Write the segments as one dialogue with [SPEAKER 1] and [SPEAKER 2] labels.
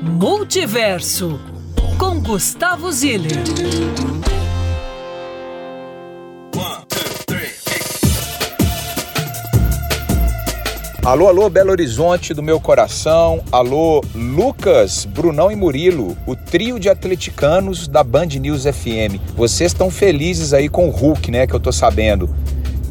[SPEAKER 1] Multiverso com Gustavo Ziller.
[SPEAKER 2] Alô, alô, Belo Horizonte do meu coração. Alô, Lucas, Brunão e Murilo, o trio de atleticanos da Band News FM. Vocês estão felizes aí com o Hulk, né? Que eu tô sabendo.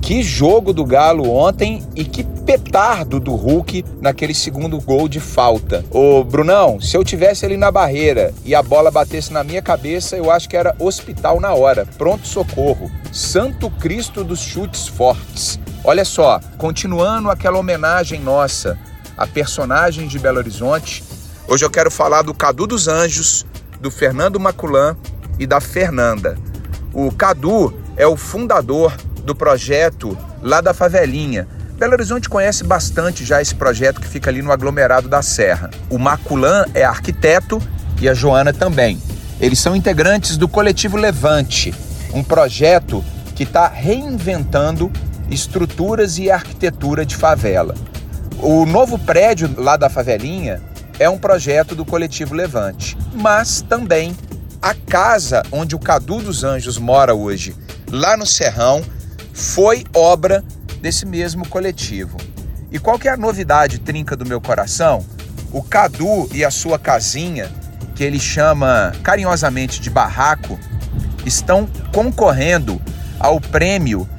[SPEAKER 2] Que jogo do Galo ontem e que petardo do Hulk naquele segundo gol de falta. Ô, Brunão, se eu tivesse ali na barreira e a bola batesse na minha cabeça, eu acho que era hospital na hora. Pronto socorro. Santo Cristo dos chutes fortes. Olha só, continuando aquela homenagem nossa a personagens de Belo Horizonte, hoje eu quero falar do Cadu dos Anjos, do Fernando Maculan e da Fernanda. O Cadu é o fundador do projeto lá da favelinha. Belo Horizonte conhece bastante já esse projeto que fica ali no aglomerado da Serra. O Maculan é arquiteto e a Joana também. Eles são integrantes do Coletivo Levante, um projeto que está reinventando estruturas e arquitetura de favela. O novo prédio lá da favelinha é um projeto do Coletivo Levante, mas também a casa onde o Cadu dos Anjos mora hoje, lá no Serrão, foi obra desse mesmo coletivo. E qual que é a novidade trinca do meu coração? O Cadu e a sua casinha, que ele chama carinhosamente de barraco, estão concorrendo ao prêmio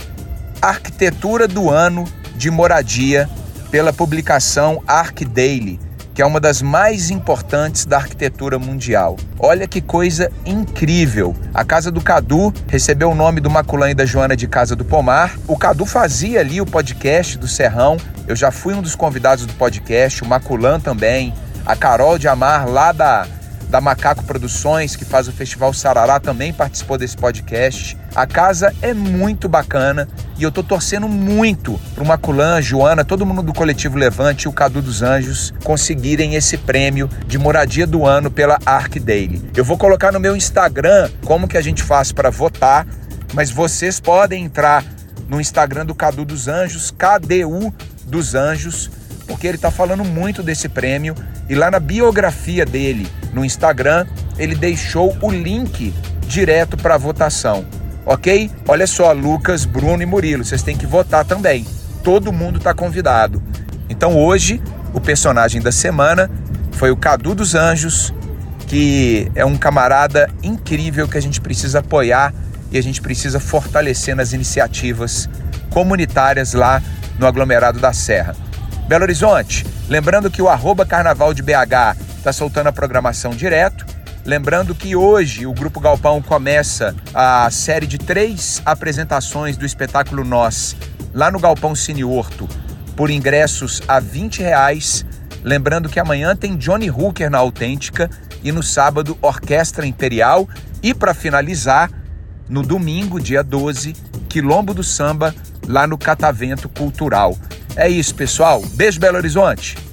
[SPEAKER 2] Arquitetura do Ano de Moradia pela publicação Arc Daily, que é uma das mais importantes da arquitetura mundial. Olha que coisa incrível! A casa do Cadu recebeu o nome do Maculã e da Joana de Casa do Pomar. O Cadu fazia ali o podcast do Serrão. Eu já fui um dos convidados do podcast, o Maculã também, a Carol de Amar lá da da Macaco Produções, que faz o Festival Sarará, também participou desse podcast. A casa é muito bacana e eu tô torcendo muito pro Maculan, Joana, todo mundo do Coletivo Levante e o Cadu dos Anjos conseguirem esse prêmio de moradia do ano pela Arc Daily. Eu vou colocar no meu Instagram como que a gente faz para votar, mas vocês podem entrar no Instagram do Cadu dos Anjos, KDU dos Anjos, porque ele está falando muito desse prêmio e lá na biografia dele no Instagram ele deixou o link direto para a votação, ok? Olha só, Lucas, Bruno e Murilo, vocês têm que votar também. Todo mundo está convidado. Então hoje o personagem da semana foi o Cadu dos Anjos, que é um camarada incrível que a gente precisa apoiar e a gente precisa fortalecer nas iniciativas comunitárias lá no aglomerado da Serra. Belo Horizonte, lembrando que o arroba Carnaval de BH está soltando a programação direto. Lembrando que hoje o Grupo Galpão começa a série de três apresentações do espetáculo Nós, lá no Galpão Cine Horto, por ingressos a 20 reais. Lembrando que amanhã tem Johnny Hooker na Autêntica e no sábado Orquestra Imperial. E para finalizar, no domingo, dia 12, Quilombo do Samba, lá no Catavento Cultural. É isso, pessoal. Beijo, Belo Horizonte.